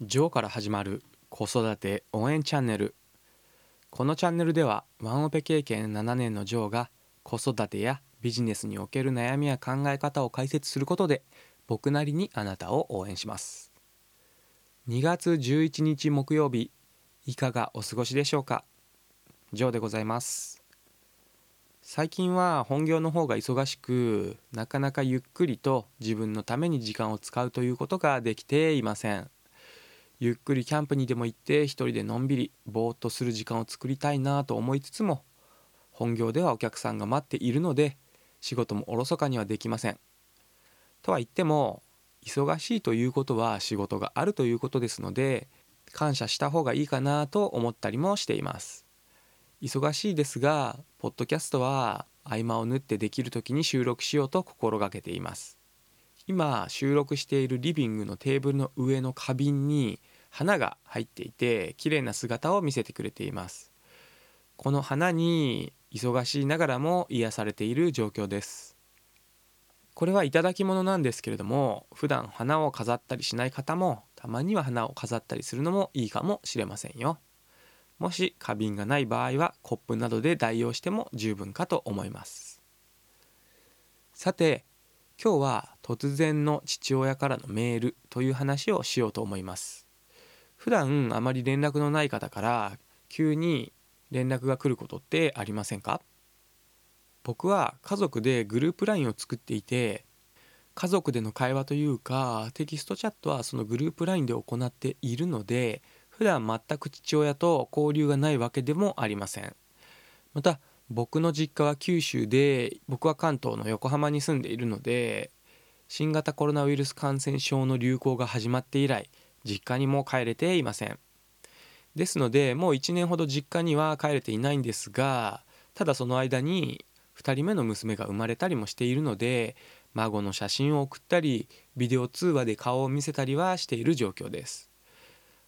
ジョーから始まる子育て応援チャンネル。このチャンネルではワンオペ経験7年のジョーが子育てやビジネスにおける悩みや考え方を解説することで僕なりにあなたを応援します。2月11日木曜日いかがお過ごしでしょうか？ジョーでございます。最近は本業の方が忙しくなかなかゆっくりと自分のために時間を使うということができていません。ゆっくりキャンプにでも行って一人でのんびりぼーっとする時間を作りたいなと思いつつも本業ではお客さんが待っているので仕事もおろそかにはできません。とは言っても忙しいということは仕事があるということですので感謝した方がいいかなと思ったりもしています。忙しいですがポッドキャストは合間を縫ってできる時に収録しようと心がけています。今収録しているリビングのテーブルの上の花瓶に花が入っていて綺麗な姿を見せてくれています。この花に忙しいながらも癒されている状況です。これは頂き物なんですけれども普段花を飾ったりしない方もたまには花を飾ったりするのもいいかもしれませんよ。もし花瓶がない場合はコップなどで代用しても十分かと思います。さて今日は突然の父親からのメールという話をしようと思います。普段あまり連絡のない方から急に連絡が来ることってありませんか？僕は家族でグループ LINE を作っていて家族での会話というかテキストチャットはそのグループ LINE で行っているので普段全く父親と交流がないわけでもありません。また僕の実家は九州で僕は関東の横浜に住んでいるので新型コロナウイルス感染症の流行が始まって以来実家にも帰れていません。ですのでもう1年ほど実家には帰れていないんですがただその間に2人目の娘が生まれたりもしているので孫の写真を送ったりビデオ通話で顔を見せたりはしている状況です。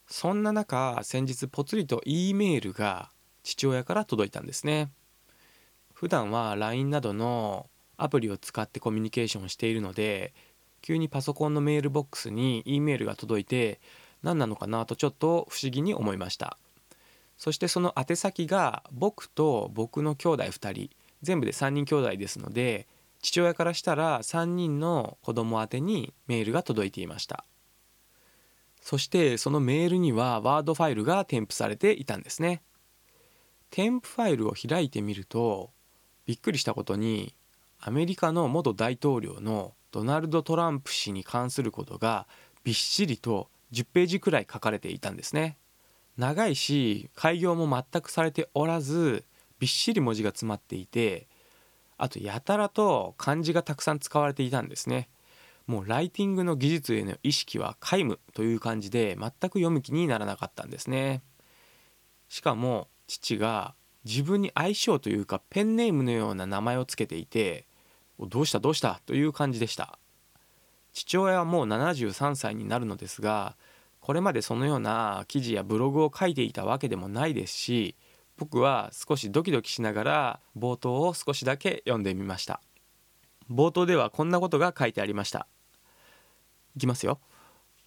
そんな中先日ぽつりと E メールが父親から届いたんですね。普段は LINE などのアプリを使ってコミュニケーションしているので急にパソコンのメールボックスに E メールが届いて何なのかなとちょっと不思議に思いました。そしてその宛先が僕と僕の兄弟2人全部で3人兄弟ですので父親からしたら3人の子供宛にメールが届いていました。そしてそのメールにはワードファイルが添付されていたんですね。添付ファイルを開いてみるとびっくりしたことにアメリカの元大統領のドナルド・トランプ氏に関することがびっしりと10ページくらい書かれていたんですね。長いし開業も全くされておらずびっしり文字が詰まっていてあとやたらと漢字がたくさん使われていたんですね。もうライティングの技術への意識は皆無という感じで全く読む気にならなかったんですね。しかも父が自分に相性というかペンネームのような名前を付けていてどうした？どうした？という感じでした。父親はもう73歳になるのですがこれまでそのような記事やブログを書いていたわけでもないですし僕は少しドキドキしながら冒頭を少しだけ読んでみました。冒頭ではこんなことが書いてありました。いきますよ。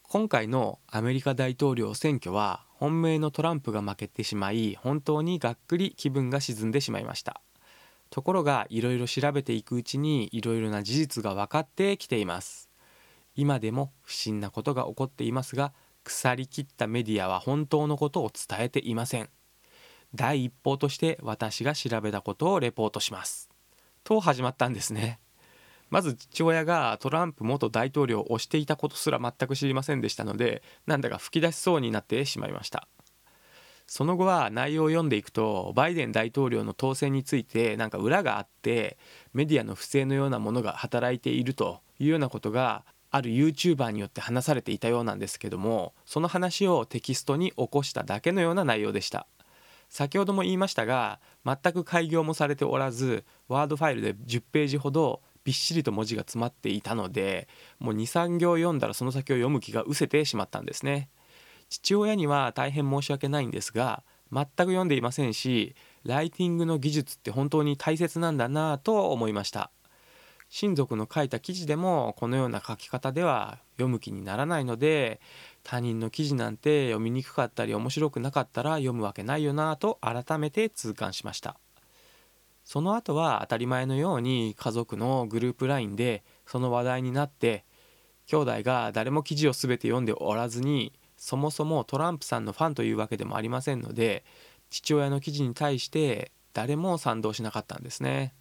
今回のアメリカ大統領選挙は本命のトランプが負けてしまい本当にがっくり気分が沈んでしまいました。ところがいろいろ調べていくうちにいろいろな事実が分かってきています。今でも不審なことが起こっていますが腐りきったメディアは本当のことを伝えていません。第一報として私が調べたことをレポートします。と始まったんですね。まず父親がトランプ元大統領を推していたことすら全く知りませんでしたのでなんだか吹き出しそうになってしまいました。その後は内容を読んでいくとバイデン大統領の当選についてなんか裏があってメディアの不正のようなものが働いているというようなことがある YouTuber によって話されていたようなんですけどもその話をテキストに起こしただけのような内容でした。先ほども言いましたが全く開業もされておらずワードファイルで10ページほどびっしりと文字が詰まっていたのでもう23行読んだらその先を読む気が失せてしまったんですね。父親には大変申し訳ないんですが全く読んでいませんしライティングの技術って本当に大切なんだなと思いました。親族の書いた記事でもこのような書き方では読む気にならないので他人の記事なんて読みにくかったり面白くなかったら読むわけないよなと改めて痛感しました。その後は当たり前のように家族のグループ LINE でその話題になって兄弟が誰も記事を全て読んでおらずにそもそもトランプさんのファンというわけでもありませんので父親の記事に対して誰も賛同しなかったんですね。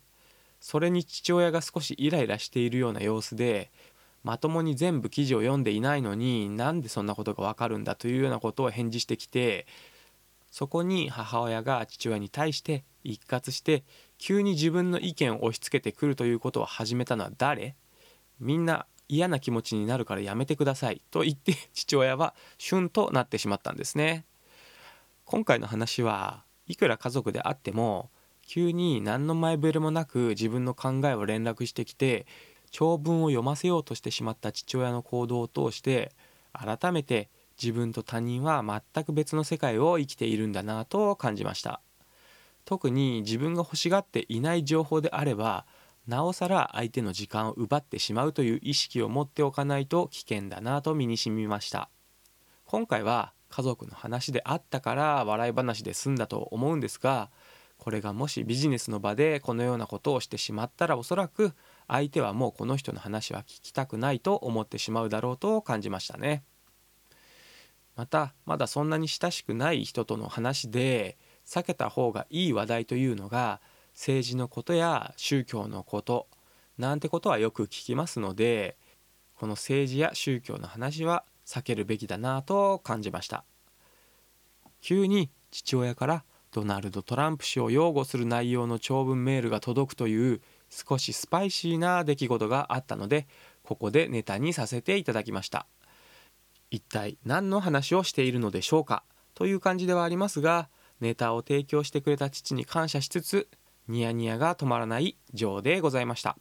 それに父親が少しイライラしているような様子でまともに全部記事を読んでいないのになんでそんなことがわかるんだというようなことを返事してきてそこに母親が父親に対して一括して急に自分の意見を押し付けてくるということを始めたのは誰？みんな嫌な気持ちになるからやめてください。と言って 父親は旬となってしまったんですね。今回の話はいくら家族であっても急に何の前触れもなく自分の考えを連絡してきて長文を読ませようとしてしまった父親の行動を通して改めて自分と他人は全く別の世界を生きているんだなと感じました。特に自分が欲しがっていない情報であればなおさら相手の時間を奪ってしまうという意識を持っておかないと危険だなと身に染みました。今回は家族の話であったから笑い話で済んだと思うんですがこれがもしビジネスの場でこのようなことをしてしまったらおそらく相手はもうこの人の話は聞きたくないと思ってしまうだろうと感じましたね。またまだそんなに親しくない人との話で避けた方がいい話題というのが政治のことや宗教のことなんてことはよく聞きますのでこの政治や宗教の話は避けるべきだなと感じました。急に父親からドナルド・トランプ氏を擁護する内容の長文メールが届くという少しスパイシーな出来事があったのでここでネタにさせていただきました。一体何の話をしているのでしょうかという感じではありますがネタを提供してくれた父に感謝しつつニヤニヤが止まらないジョーでございました。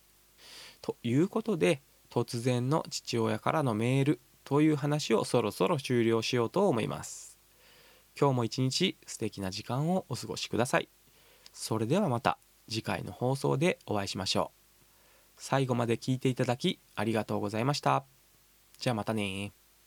ということで突然の父親からのメールという話をそろそろ終了しようと思います。今日も一日素敵な時間をお過ごしください。それではまた次回の放送でお会いしましょう。最後まで聞いていただきありがとうございました。じゃあまたね